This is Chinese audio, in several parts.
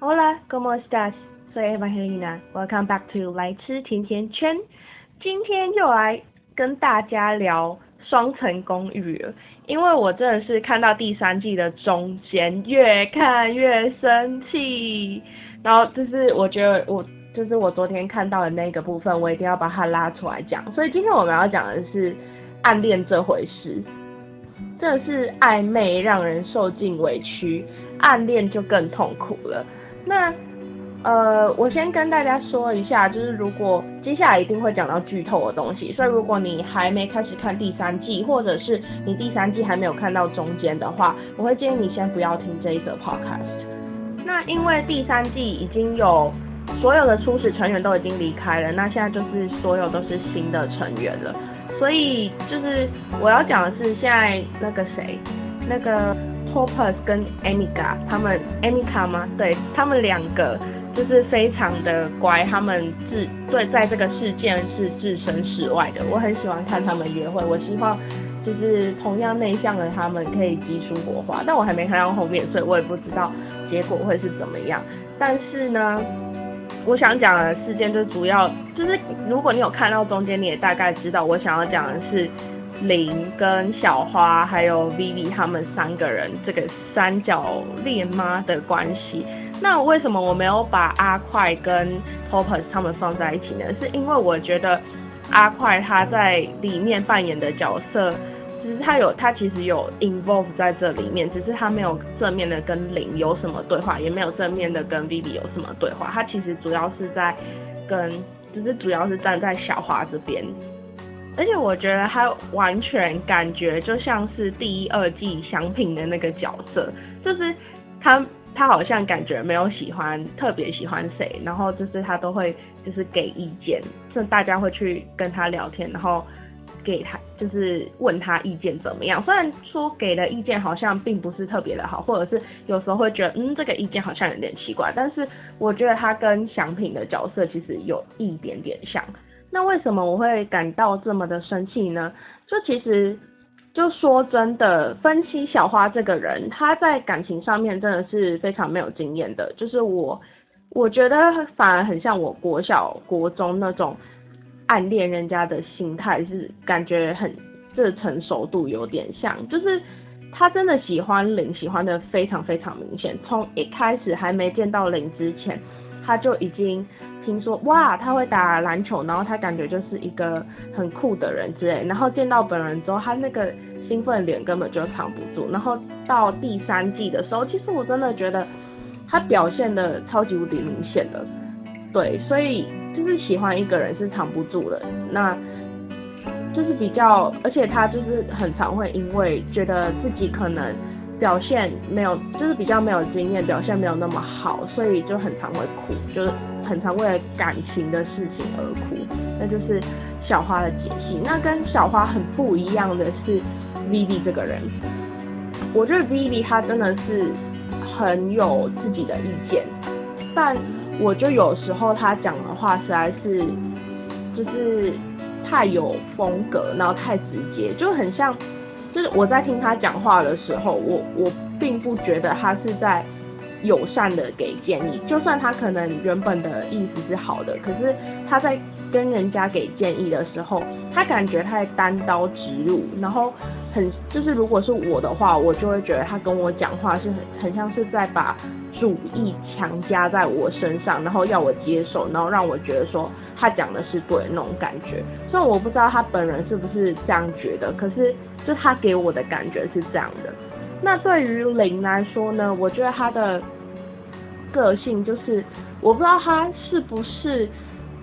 Hola, ¿cómo estás? Soy Evangelina. Welcome back to 来吃甜甜圈。今天又来跟大家聊双层公寓了，因为我真的是看到第三季的中间，越看越生气。然后就是我觉得我就是我昨天看到的那个部分，我一定要把它拉出来讲。所以今天我们要讲的是暗恋这回事。真的是暧昧让人受尽委屈，暗恋就更痛苦了。那呃，我先跟大家说一下，就是如果接下来一定会讲到剧透的东西，所以如果你还没开始看第三季，或者是你第三季还没有看到中间的话，我会建议你先不要听这一则 podcast。那因为第三季已经有所有的初始成员都已经离开了，那现在就是所有都是新的成员了。所以就是我要讲的是，现在那个谁，那个 Topaz 跟 Amiga 他们 Amiga 吗？对他们两个就是非常的乖，他们置对在这个事件是置身事外的。我很喜欢看他们约会，我希望就是同样内向的他们可以激出火花，但我还没看到后面，所以我也不知道结果会是怎么样。但是呢。我想讲的事件就主要就是，如果你有看到中间，你也大概知道我想要讲的是林跟小花还有 Vivi 他们三个人这个三角恋妈的关系。那为什么我没有把阿快跟 Topaz 他们放在一起呢？是因为我觉得阿快他在里面扮演的角色。只是他有，他其实有 involve 在这里面，只是他没有正面的跟林有什么对话，也没有正面的跟 Vivi 有什么对话。他其实主要是在跟，就是主要是站在小花这边。而且我觉得他完全感觉就像是第一、二季祥品的那个角色，就是他他好像感觉没有喜欢特别喜欢谁，然后就是他都会就是给意见，就大家会去跟他聊天，然后。给他就是问他意见怎么样，虽然说给的意见好像并不是特别的好，或者是有时候会觉得嗯这个意见好像有点奇怪，但是我觉得他跟祥品的角色其实有一点点像。那为什么我会感到这么的生气呢？就其实就说真的，分析小花这个人，他在感情上面真的是非常没有经验的，就是我我觉得反而很像我国小国中那种。暗恋人家的心态是感觉很，这成熟度有点像，就是他真的喜欢林，喜欢的非常非常明显。从一开始还没见到林之前，他就已经听说哇他会打篮球，然后他感觉就是一个很酷的人之类。然后见到本人之后，他那个兴奋脸根本就藏不住。然后到第三季的时候，其实我真的觉得他表现的超级无敌明显的，对，所以。就是喜欢一个人是藏不住的，那就是比较，而且他就是很常会因为觉得自己可能表现没有，就是比较没有经验，表现没有那么好，所以就很常会哭，就是很常为了感情的事情而哭。那就是小花的解析。那跟小花很不一样的是 Vivi 这个人，我觉得 Vivi 他真的是很有自己的意见，但。我就有时候他讲的话实在是，就是太有风格，然后太直接，就很像，就是我在听他讲话的时候，我我并不觉得他是在友善的给建议，就算他可能原本的意思是好的，可是他在跟人家给建议的时候，他感觉他在单刀直入，然后很就是如果是我的话，我就会觉得他跟我讲话是很很像是在把。主意强加在我身上，然后要我接受，然后让我觉得说他讲的是对那种感觉。虽然我不知道他本人是不是这样觉得，可是就他给我的感觉是这样的。那对于林来说呢，我觉得他的个性就是，我不知道他是不是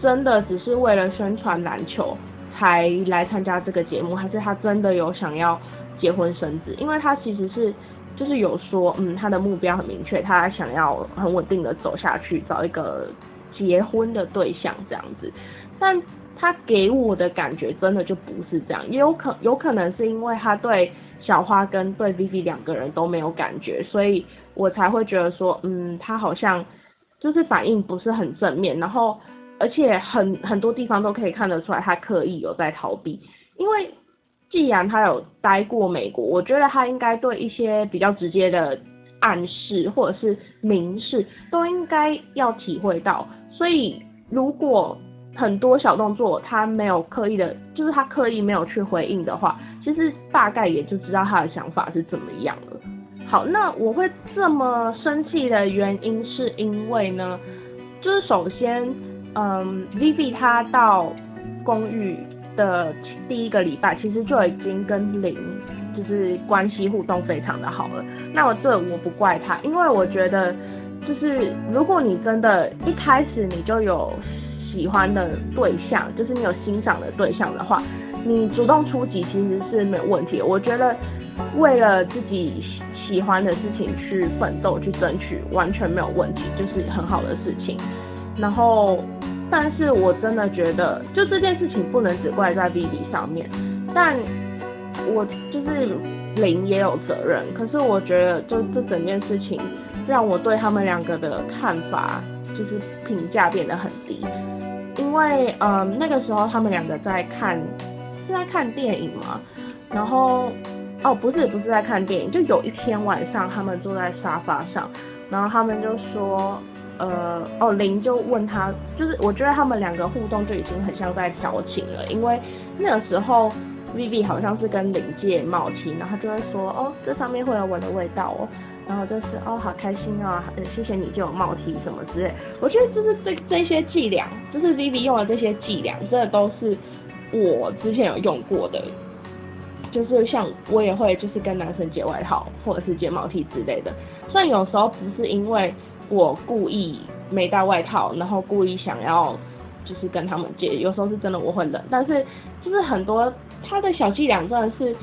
真的只是为了宣传篮球才来参加这个节目，还是他真的有想要结婚生子？因为他其实是。就是有说，嗯，他的目标很明确，他想要很稳定的走下去，找一个结婚的对象这样子。但他给我的感觉真的就不是这样，也有可有可能是因为他对小花跟对 Vivi 两个人都没有感觉，所以我才会觉得说，嗯，他好像就是反应不是很正面，然后而且很很多地方都可以看得出来，他刻意有在逃避，因为。既然他有待过美国，我觉得他应该对一些比较直接的暗示或者是明示，都应该要体会到。所以如果很多小动作他没有刻意的，就是他刻意没有去回应的话，其实大概也就知道他的想法是怎么样了。好，那我会这么生气的原因是因为呢，就是首先，嗯，Vivi 他到公寓的第一个礼拜，其实就已经跟林就是关系互动非常的好了。那我这我不怪他，因为我觉得就是如果你真的一开始你就有喜欢的对象，就是你有欣赏的对象的话，你主动出击其实是没有问题。我觉得为了自己。喜欢的事情去奋斗去争取完全没有问题，就是很好的事情。然后，但是我真的觉得，就这件事情不能只怪在 B B 上面。但我就是零也有责任。可是我觉得，就这整件事情让我对他们两个的看法就是评价变得很低。因为，嗯，那个时候他们两个在看是在看电影嘛，然后。哦，不是，不是在看电影，就有一天晚上，他们坐在沙发上，然后他们就说，呃，哦，林就问他，就是我觉得他们两个互动就已经很像在调情了，因为那个时候 Vivi 好像是跟林借帽 T，然后就会说，哦，这上面会有我的味道哦，然后就是哦，好开心啊，谢谢你借我帽 T 什么之类，我觉得就是这这些伎俩，就是 Vivi 用的这些伎俩，真的都是我之前有用过的。就是像我也会，就是跟男生借外套或者是借毛 T 之类的。虽然有时候不是因为我故意没带外套，然后故意想要就是跟他们借，有时候是真的我会冷。但是就是很多他的小伎俩真的是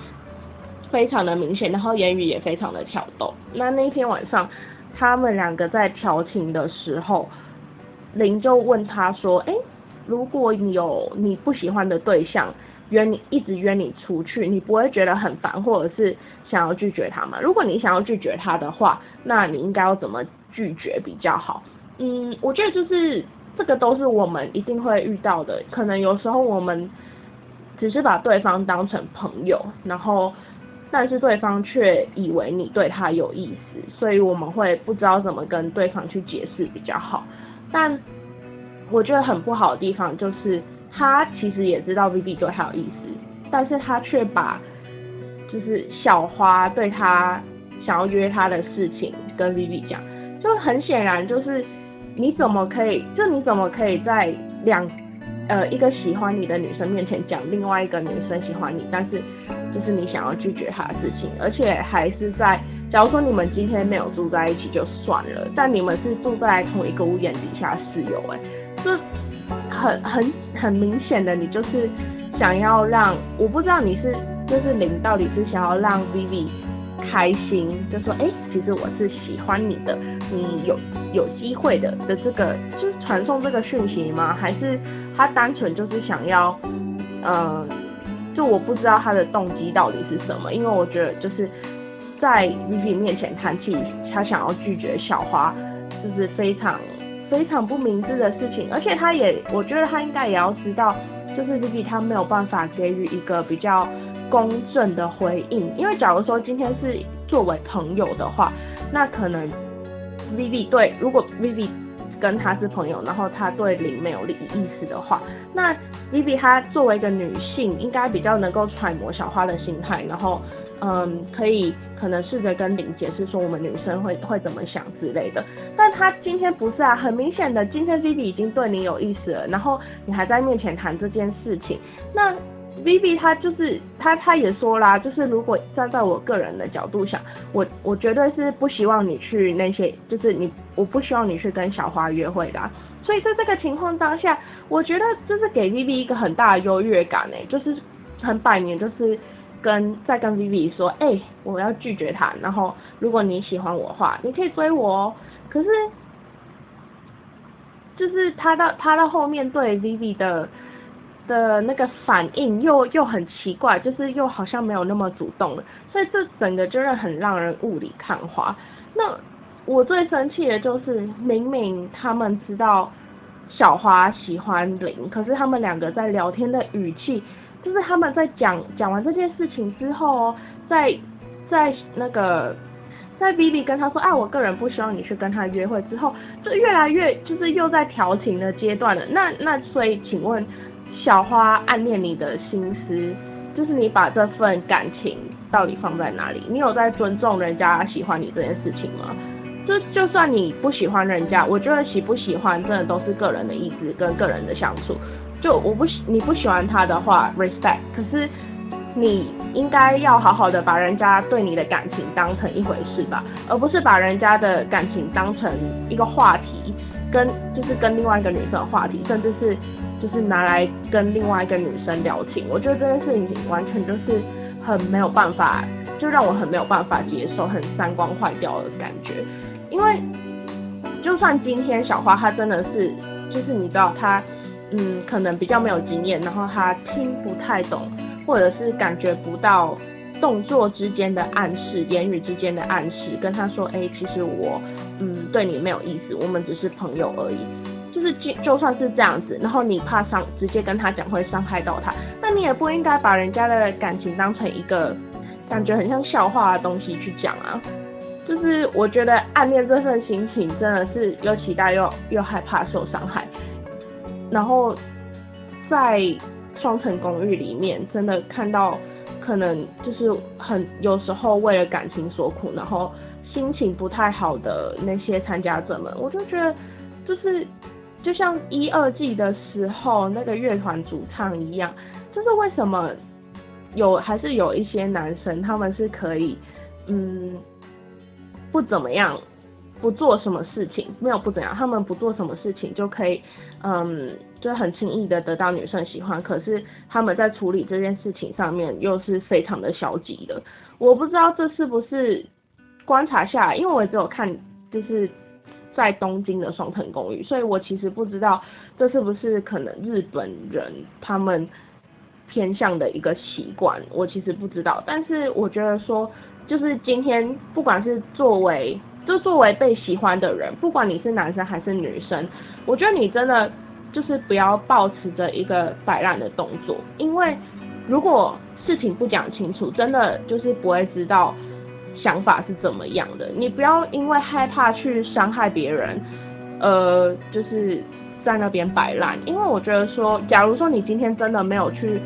非常的明显，然后言语也非常的挑逗。那那天晚上他们两个在调情的时候，林就问他说：“哎，如果你有你不喜欢的对象？”约你一直约你出去，你不会觉得很烦，或者是想要拒绝他吗？如果你想要拒绝他的话，那你应该要怎么拒绝比较好？嗯，我觉得就是这个都是我们一定会遇到的。可能有时候我们只是把对方当成朋友，然后但是对方却以为你对他有意思，所以我们会不知道怎么跟对方去解释比较好。但我觉得很不好的地方就是。他其实也知道 Vivi 对他有意思，但是他却把就是小花对他想要约他的事情跟 Vivi 讲，就很显然就是你怎么可以，就你怎么可以在两呃一个喜欢你的女生面前讲另外一个女生喜欢你，但是就是你想要拒绝她的事情，而且还是在假如说你们今天没有住在一起就算了，但你们是住在同一个屋檐底下室友，哎，这。很很很明显的，你就是想要让我不知道你是就是林到底是想要让 Vivi 开心，就说哎，其实我是喜欢你的，你有有机会的的这个就是传送这个讯息吗？还是他单纯就是想要，嗯，就我不知道他的动机到底是什么，因为我觉得就是在 Vivi 面前谈起他想要拒绝小花，就是非常。非常不明智的事情，而且他也，我觉得他应该也要知道，就是 Vivi 他没有办法给予一个比较公正的回应，因为假如说今天是作为朋友的话，那可能 Vivi 对，如果 Vivi 跟他是朋友，然后他对林没有利益意思的话，那 Vivi 她作为一个女性，应该比较能够揣摩小花的心态，然后。嗯，可以可能试着跟林解释说我们女生会会怎么想之类的，但他今天不是啊，很明显的，今天 Vivi 已经对你有意思了，然后你还在面前谈这件事情，那 Vivi 他就是他他也说啦，就是如果站在我个人的角度想，我我绝对是不希望你去那些，就是你我不希望你去跟小花约会的，所以在这个情况当下，我觉得这是给 Vivi 一个很大的优越感诶，就是很百年就是。跟在跟 Vivi 说，哎，我要拒绝他。然后，如果你喜欢我的话，你可以追我哦。可是，就是他到他到后面对 Vivi 的的那个反应又又很奇怪，就是又好像没有那么主动了。所以这整个就是很让人雾里看花。那我最生气的就是，明明他们知道小花喜欢林，可是他们两个在聊天的语气。就是他们在讲讲完这件事情之后，在在那个在 B B 跟他说，哎，我个人不希望你去跟他约会之后，就越来越就是又在调情的阶段了。那那所以，请问小花暗恋你的心思，就是你把这份感情到底放在哪里？你有在尊重人家喜欢你这件事情吗？就就算你不喜欢人家，我觉得喜不喜欢真的都是个人的意志跟个人的相处。就我不喜你不喜欢他的话，respect。可是你应该要好好的把人家对你的感情当成一回事吧，而不是把人家的感情当成一个话题，跟就是跟另外一个女生的话题，甚至是就是拿来跟另外一个女生聊情。我觉得这件事情完全就是很没有办法，就让我很没有办法接受，很三观坏掉的感觉。因为就算今天小花她真的是，就是你知道她，嗯，可能比较没有经验，然后她听不太懂，或者是感觉不到动作之间的暗示、言语之间的暗示，跟他说，哎，其实我，嗯，对你没有意思，我们只是朋友而已。就是就就算是这样子，然后你怕伤，直接跟他讲会伤害到他，那你也不应该把人家的感情当成一个感觉很像笑话的东西去讲啊。就是我觉得暗恋这份心情真的是又期待又又害怕受伤害，然后在双层公寓里面真的看到可能就是很有时候为了感情所苦，然后心情不太好的那些参加者们，我就觉得就是就像一二季的时候那个乐团主唱一样，就是为什么有还是有一些男生他们是可以嗯。不怎么样，不做什么事情，没有不怎样，他们不做什么事情就可以，嗯，就很轻易的得到女生喜欢。可是他们在处理这件事情上面又是非常的消极的。我不知道这是不是观察下来，因为我只有看就是在东京的双层公寓，所以我其实不知道这是不是可能日本人他们偏向的一个习惯，我其实不知道。但是我觉得说。就是今天，不管是作为就作为被喜欢的人，不管你是男生还是女生，我觉得你真的就是不要抱持着一个摆烂的动作，因为如果事情不讲清楚，真的就是不会知道想法是怎么样的。你不要因为害怕去伤害别人，呃，就是在那边摆烂，因为我觉得说，假如说你今天真的没有去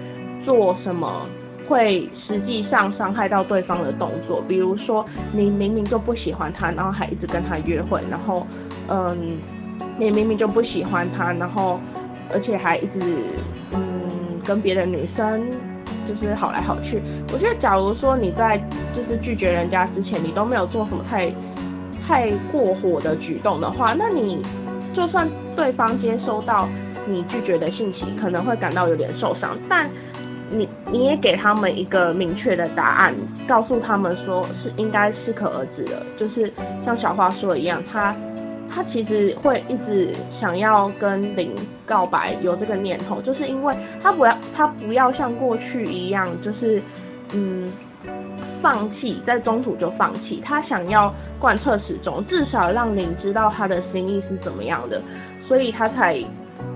做什么。会实际上伤害到对方的动作，比如说你明明就不喜欢他，然后还一直跟他约会，然后嗯，你明明就不喜欢他，然后而且还一直嗯跟别的女生就是好来好去。我觉得，假如说你在就是拒绝人家之前，你都没有做什么太太过火的举动的话，那你就算对方接收到你拒绝的信息，可能会感到有点受伤，但。你你也给他们一个明确的答案，告诉他们说是应该适可而止的，就是像小花说的一样，他他其实会一直想要跟林告白，有这个念头，就是因为他不要他不要像过去一样，就是嗯放弃在中途就放弃，他想要贯彻始终，至少让林知道他的心意是怎么样的，所以他才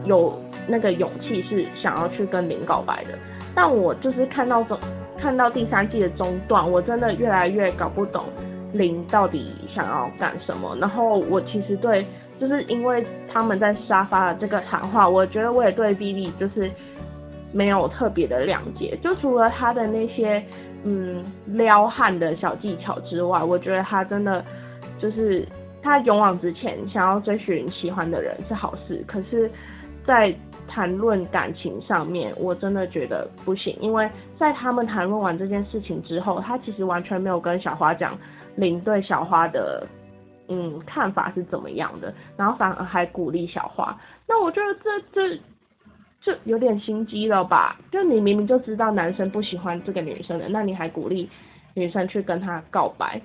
有那个勇气是想要去跟林告白的。但我就是看到中看到第三季的中段，我真的越来越搞不懂林到底想要干什么。然后我其实对，就是因为他们在沙发的这个谈话，我觉得我也对 B B 就是没有特别的谅解。就除了他的那些嗯撩汉的小技巧之外，我觉得他真的就是他勇往直前，想要追寻喜欢的人是好事。可是，在谈论感情上面，我真的觉得不行，因为在他们谈论完这件事情之后，他其实完全没有跟小花讲林对小花的嗯看法是怎么样的，然后反而还鼓励小花。那我觉得这这这有点心机了吧？就你明明就知道男生不喜欢这个女生的，那你还鼓励女生去跟他告白？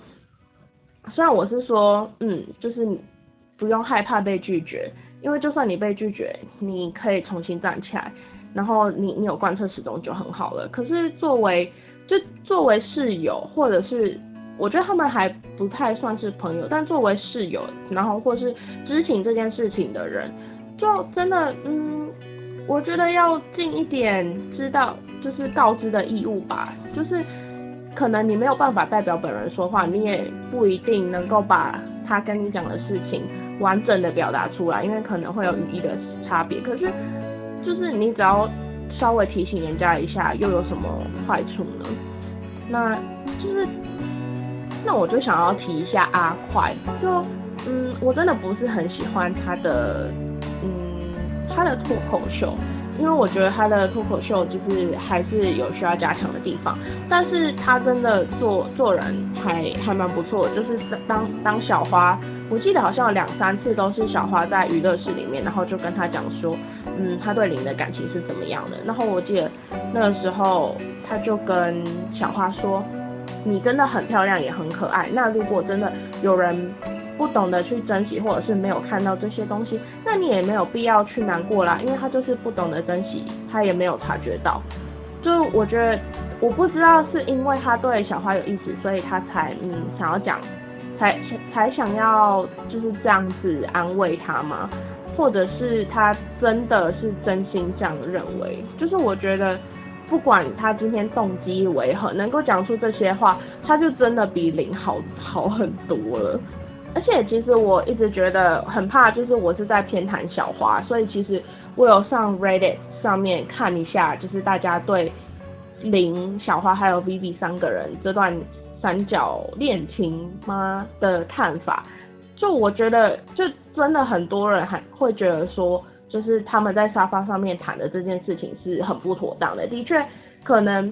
虽然我是说，嗯，就是不用害怕被拒绝。因为就算你被拒绝，你可以重新站起来，然后你你有贯彻始终就很好了。可是作为就作为室友，或者是我觉得他们还不太算是朋友，但作为室友，然后或是知情这件事情的人，就真的嗯，我觉得要尽一点知道就是告知的义务吧。就是可能你没有办法代表本人说话，你也不一定能够把他跟你讲的事情完整的表达出来，因为可能会有语义的差别。可是，就是你只要稍微提醒人家一下，又有什么坏处呢？那就是，那我就想要提一下阿快，就嗯，我真的不是很喜欢他的，嗯，他的脱口秀。因为我觉得他的脱口秀就是还是有需要加强的地方，但是他真的做做人还还蛮不错，就是当当小花，我记得好像有两三次都是小花在娱乐室里面，然后就跟他讲说，嗯，他对林的感情是怎么样的，然后我记得那个时候他就跟小花说，你真的很漂亮也很可爱，那如果真的有人。不懂得去珍惜，或者是没有看到这些东西，那你也没有必要去难过啦，因为他就是不懂得珍惜，他也没有察觉到。就我觉得，我不知道是因为他对小花有意思，所以他才嗯想要讲，才才想要就是这样子安慰他吗？或者是他真的是真心这样认为？就是我觉得，不管他今天动机为何，能够讲出这些话，他就真的比林好好很多了。而且其实我一直觉得很怕，就是我是在偏袒小花，所以其实我有上 Reddit 上面看一下，就是大家对林、小花还有 Vivi 三个人这段三角恋情吗的看法。就我觉得，就真的很多人还会觉得说，就是他们在沙发上面谈的这件事情是很不妥当的。的确，可能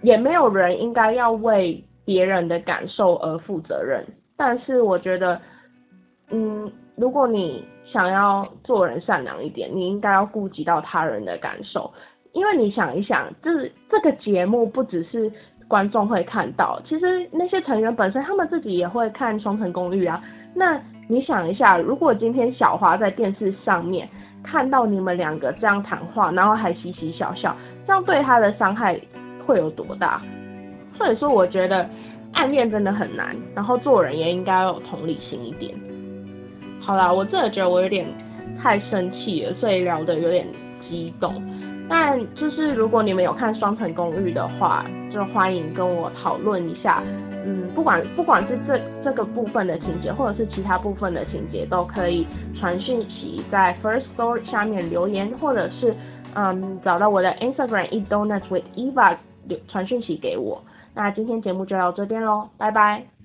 也没有人应该要为别人的感受而负责任。但是我觉得，嗯，如果你想要做人善良一点，你应该要顾及到他人的感受，因为你想一想，这这个节目不只是观众会看到，其实那些成员本身他们自己也会看《双层公寓》啊。那你想一下，如果今天小花在电视上面看到你们两个这样谈话，然后还嘻嘻笑笑，这样对他的伤害会有多大？所以说，我觉得。暗恋真的很难，然后做人也应该要有同理心一点。好啦，我真的觉得我有点太生气了，所以聊得有点激动。但就是如果你们有看《双层公寓》的话，就欢迎跟我讨论一下。嗯，不管不管是这这个部分的情节，或者是其他部分的情节，都可以传讯息在 First Story 下面留言，或者是嗯找到我的 Instagram Eat Donuts with Eva 传讯息给我。那今天节目就到这边喽，拜拜。